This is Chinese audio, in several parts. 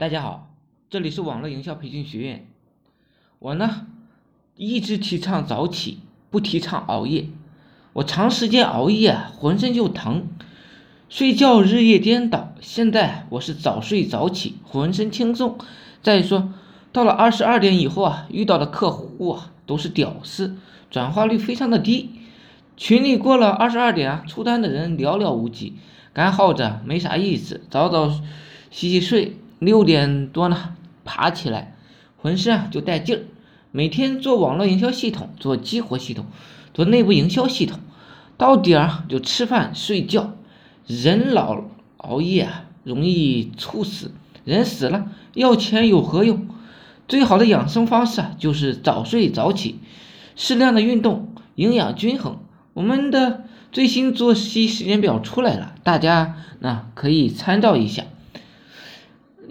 大家好，这里是网络营销培训学院。我呢一直提倡早起，不提倡熬夜。我长时间熬夜，浑身就疼，睡觉日夜颠倒。现在我是早睡早起，浑身轻松。再说，到了二十二点以后啊，遇到的客户啊都是屌丝，转化率非常的低。群里过了二十二点啊，出单的人寥寥无几，干耗着没啥意思，早早洗洗睡。六点多呢，爬起来，浑身啊就带劲儿。每天做网络营销系统，做激活系统，做内部营销系统，到点儿就吃饭睡觉。人老熬夜啊，容易猝死。人死了，要钱有何用？最好的养生方式啊，就是早睡早起，适量的运动，营养均衡。我们的最新作息时间表出来了，大家呢可以参照一下。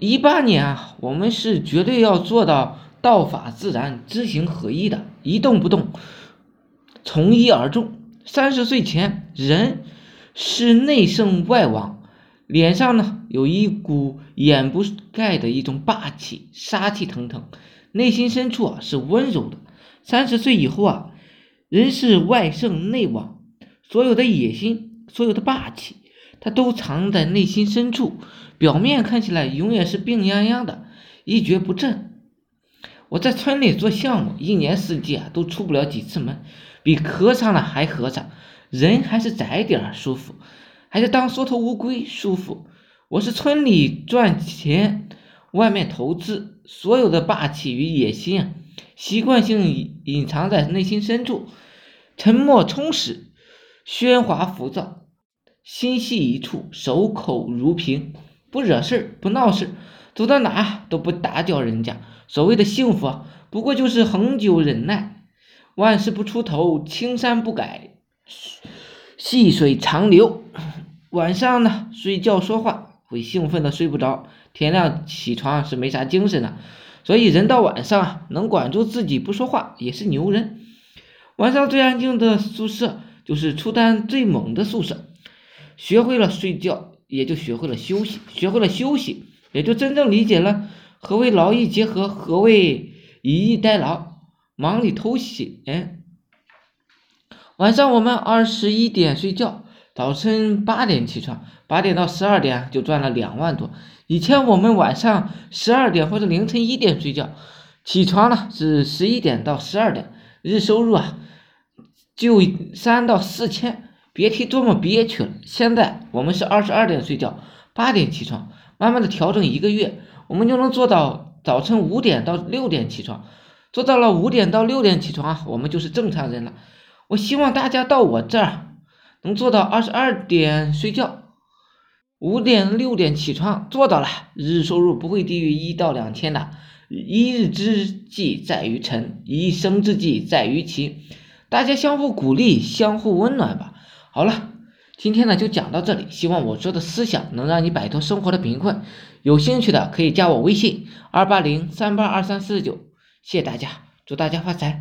一八年啊，我们是绝对要做到道法自然、知行合一的，一动不动，从一而终。三十岁前，人是内圣外王，脸上呢有一股掩不盖的一种霸气，杀气腾腾；内心深处啊是温柔的。三十岁以后啊，人是外圣内王，所有的野心，所有的霸气。他都藏在内心深处，表面看起来永远是病殃殃的，一蹶不振。我在村里做项目，一年四季啊都出不了几次门，比和尚了还和尚，人还是窄点儿舒服，还是当缩头乌龟舒服。我是村里赚钱，外面投资，所有的霸气与野心啊，习惯性隐藏在内心深处，沉默充实，喧哗浮躁。心系一处，守口如瓶，不惹事儿不闹事儿走到哪都不打搅人家。所谓的幸福啊，不过就是恒久忍耐，万事不出头，青山不改，细水长流。晚上呢，睡觉说话会兴奋的睡不着，天亮起床是没啥精神的。所以人到晚上啊，能管住自己不说话也是牛人。晚上最安静的宿舍，就是出单最猛的宿舍。学会了睡觉，也就学会了休息；学会了休息，也就真正理解了何为劳逸结合，何为以逸待劳，忙里偷闲。晚上我们二十一点睡觉，早晨八点起床，八点到十二点就赚了两万多。以前我们晚上十二点或者凌晨一点睡觉，起床呢是十一点到十二点，日收入啊就三到四千。别提多么憋屈了。现在我们是二十二点睡觉，八点起床，慢慢的调整一个月，我们就能做到早晨五点到六点起床。做到了五点到六点起床，我们就是正常人了。我希望大家到我这儿能做到二十二点睡觉，五点六点起床，做到了，日收入不会低于一到两千的。一日之计在于晨，一生之计在于勤。大家相互鼓励，相互温暖吧。好了，今天呢就讲到这里。希望我说的思想能让你摆脱生活的贫困。有兴趣的可以加我微信二八零三八二三四九。谢谢大家，祝大家发财。